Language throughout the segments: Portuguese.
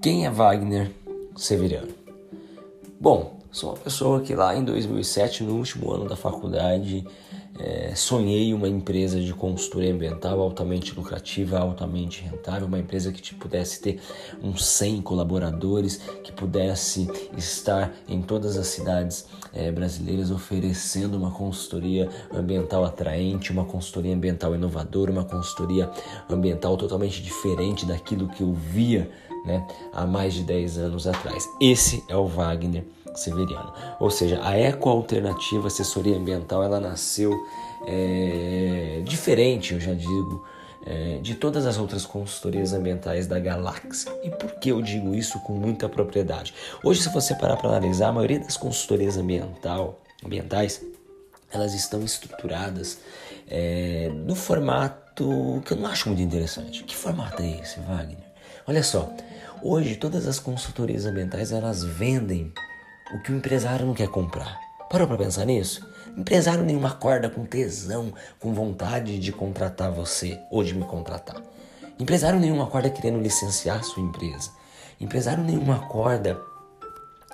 Quem é Wagner Severiano? Bom, sou uma pessoa que lá em 2007, no último ano da faculdade, é, sonhei uma empresa de consultoria ambiental altamente lucrativa, altamente rentável, uma empresa que te pudesse ter uns 100 colaboradores, que pudesse estar em todas as cidades é, brasileiras oferecendo uma consultoria ambiental atraente, uma consultoria ambiental inovadora, uma consultoria ambiental totalmente diferente daquilo que eu via né, há mais de 10 anos atrás. Esse é o Wagner Severiano. Ou seja, a Eco Alternativa Assessoria Ambiental ela nasceu é, diferente, eu já digo, é, de todas as outras consultorias ambientais da galáxia. E por que eu digo isso com muita propriedade? Hoje, se você parar para analisar, a maioria das consultorias ambiental, ambientais elas estão estruturadas é, no formato que eu não acho muito interessante. Que formato é esse, Wagner? Olha só, hoje todas as consultorias ambientais elas vendem o que o empresário não quer comprar. Parou para pensar nisso? Empresário nenhum acorda com tesão, com vontade de contratar você ou de me contratar. Empresário nenhum acorda querendo licenciar sua empresa. Empresário nenhum acorda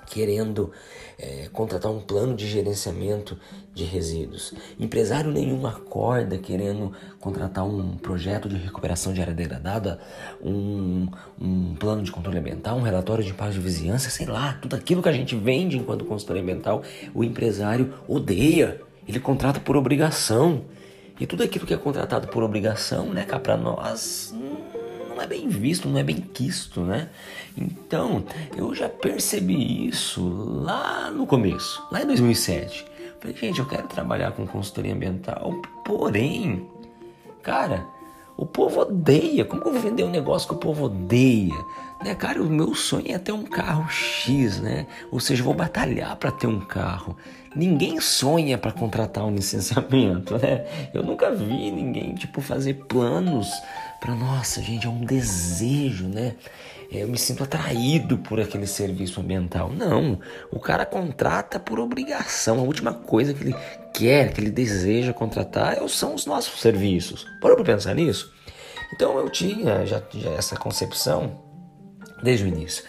querendo é, contratar um plano de gerenciamento de resíduos. Empresário nenhum acorda querendo contratar um projeto de recuperação de área degradada, um, um plano de controle ambiental, um relatório de impacto de vizinhança, sei lá, tudo aquilo que a gente vende enquanto consultor ambiental, o empresário odeia. Ele contrata por obrigação. E tudo aquilo que é contratado por obrigação, né, cá para nós, não é bem visto, não é bem quisto, né? Então, eu já percebi isso lá no começo, lá em 2007. Falei, gente, eu quero trabalhar com consultoria ambiental, porém, cara, o povo odeia. Como que eu vou vender um negócio que o povo odeia? Né, cara, o meu sonho é ter um carro X, né? Ou seja, eu vou batalhar para ter um carro. Ninguém sonha para contratar um licenciamento, né? Eu nunca vi ninguém tipo fazer planos para nossa, gente, é um desejo, né? Eu me sinto atraído por aquele serviço ambiental. Não, o cara contrata por obrigação. A última coisa que ele quer, que ele deseja contratar é são os nossos serviços. Parou para pensar nisso? Então eu tinha já, já essa concepção desde o início.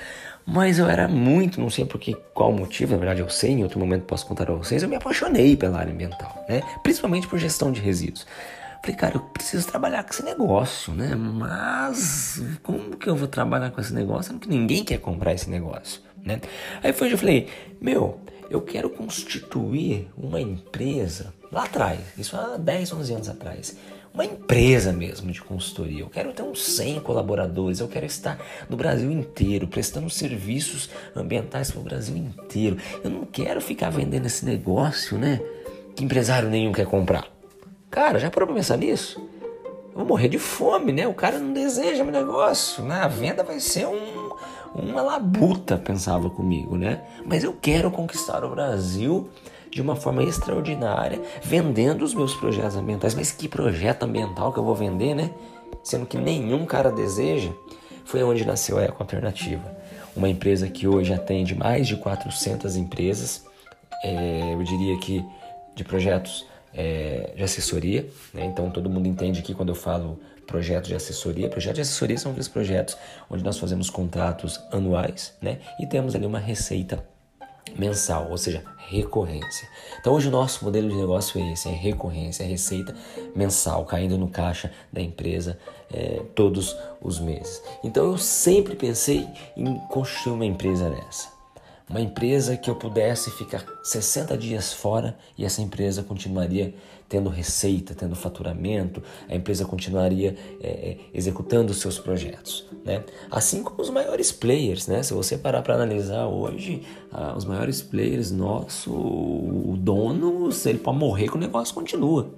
Mas eu era muito, não sei por que, qual motivo, na verdade eu sei, em outro momento posso contar a vocês, eu me apaixonei pela área ambiental, né? Principalmente por gestão de resíduos. Falei, cara, eu preciso trabalhar com esse negócio, né? Mas como que eu vou trabalhar com esse negócio? Sendo que ninguém quer comprar esse negócio, né? Aí foi onde eu falei, meu, eu quero constituir uma empresa lá atrás, isso há 10, 11 anos atrás. Uma empresa mesmo de consultoria. Eu quero ter uns 100 colaboradores. Eu quero estar no Brasil inteiro, prestando serviços ambientais para o Brasil inteiro. Eu não quero ficar vendendo esse negócio, né? Que empresário nenhum quer comprar. Cara, já parou pra pensar nisso? Eu vou morrer de fome, né? O cara não deseja meu negócio, né? A venda vai ser um, uma labuta, pensava comigo, né? Mas eu quero conquistar o Brasil de uma forma extraordinária, vendendo os meus projetos ambientais. Mas que projeto ambiental que eu vou vender, né? Sendo que nenhum cara deseja. Foi onde nasceu a Eco Alternativa, uma empresa que hoje atende mais de 400 empresas, é, eu diria que de projetos é, de assessoria. Né? Então todo mundo entende aqui quando eu falo projeto de assessoria. Projeto de assessoria são aqueles projetos onde nós fazemos contratos anuais né? e temos ali uma receita mensal, ou seja, recorrência. Então hoje o nosso modelo de negócio é esse, é recorrência, é receita mensal caindo no caixa da empresa é, todos os meses. Então eu sempre pensei em construir uma empresa dessa. Uma empresa que eu pudesse ficar 60 dias fora e essa empresa continuaria tendo receita, tendo faturamento, a empresa continuaria é, é executando os seus projetos. Né? Assim como os maiores players, né? se você parar para analisar hoje, ah, os maiores players, nosso, o dono, ele pode morrer que o negócio continua.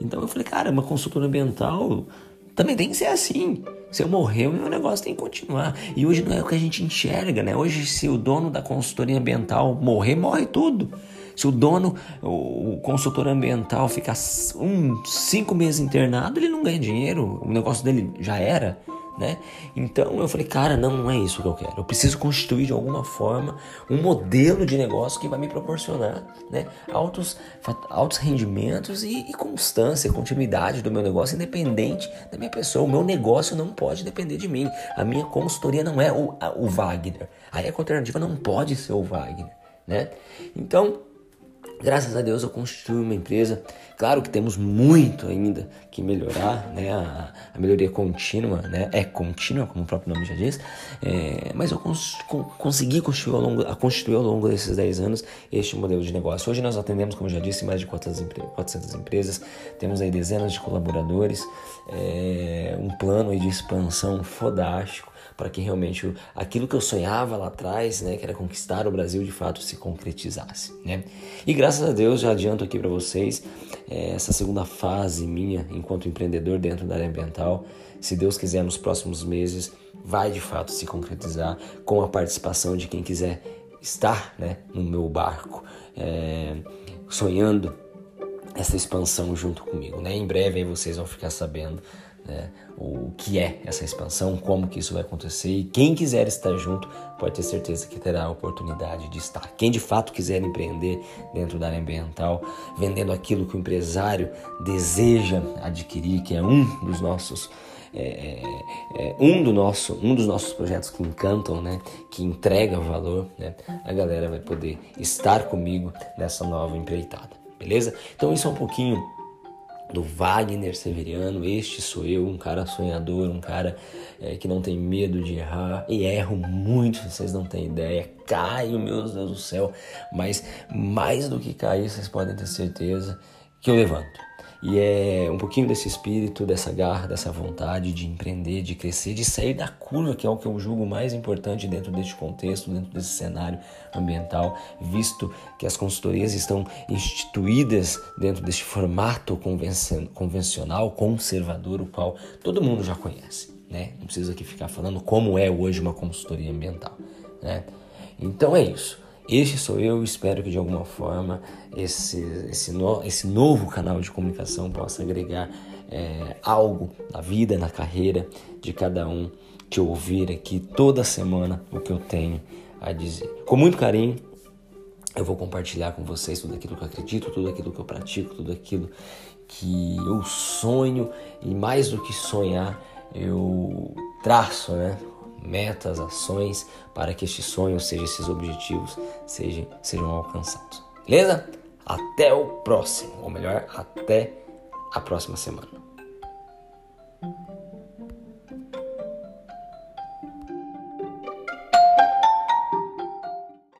Então eu falei, cara, uma consultora ambiental também tem que ser assim. Se eu morrer, o meu negócio tem que continuar. E hoje não é o que a gente enxerga, né? Hoje, se o dono da consultoria ambiental morrer, morre tudo. Se o dono, o consultor ambiental ficar um, cinco meses internado, ele não ganha dinheiro, o negócio dele já era. Né? Então eu falei, cara, não, não é isso que eu quero. Eu preciso constituir de alguma forma um modelo de negócio que vai me proporcionar, né? Altos, altos rendimentos e, e constância, continuidade do meu negócio, independente da minha pessoa. O meu negócio não pode depender de mim. A minha consultoria não é o, a, o Wagner. A ecoalternativa não pode ser o Wagner, né? Então, Graças a Deus eu construí uma empresa. Claro que temos muito ainda que melhorar, né? A, a melhoria contínua, né? É contínua, como o próprio nome já diz. É, mas eu cons consegui construir ao, longo, construir ao longo desses 10 anos este modelo de negócio. Hoje nós atendemos, como já disse, mais de 400, 400 empresas. Temos aí dezenas de colaboradores. É, um plano de expansão fodástico para que realmente aquilo que eu sonhava lá atrás, né, que era conquistar o Brasil, de fato se concretizasse, né? E graças a Deus já adianto aqui para vocês é, essa segunda fase minha enquanto empreendedor dentro da área ambiental, se Deus quiser nos próximos meses vai de fato se concretizar com a participação de quem quiser estar, né, no meu barco, é, sonhando essa expansão junto comigo, né? Em breve aí vocês vão ficar sabendo né, o que é essa expansão, como que isso vai acontecer e quem quiser estar junto pode ter certeza que terá a oportunidade de estar. Quem de fato quiser empreender dentro da área ambiental, vendendo aquilo que o empresário deseja adquirir, que é um dos nossos é, é, é um, do nosso, um dos nossos projetos que encantam, né, que entrega valor, né, a galera vai poder estar comigo nessa nova empreitada, beleza? Então isso é um pouquinho do Wagner Severiano. Este sou eu, um cara sonhador, um cara é, que não tem medo de errar e erro muito, vocês não têm ideia. Caio, meu Deus do céu, mas mais do que cair, vocês podem ter certeza que eu levanto. E é um pouquinho desse espírito, dessa garra, dessa vontade de empreender, de crescer, de sair da curva, que é o que eu julgo mais importante dentro deste contexto, dentro desse cenário ambiental, visto que as consultorias estão instituídas dentro deste formato convencional, conservador, o qual todo mundo já conhece. Né? Não precisa aqui ficar falando como é hoje uma consultoria ambiental. Né? Então é isso. Este sou eu, espero que de alguma forma esse, esse, no, esse novo canal de comunicação possa agregar é, algo na vida, na carreira de cada um que ouvir aqui toda semana o que eu tenho a dizer. Com muito carinho, eu vou compartilhar com vocês tudo aquilo que eu acredito, tudo aquilo que eu pratico, tudo aquilo que eu sonho e mais do que sonhar, eu traço, né? Metas, ações para que estes sonhos, seja esses objetivos, sejam, sejam alcançados. Beleza? Até o próximo, ou melhor, até a próxima semana.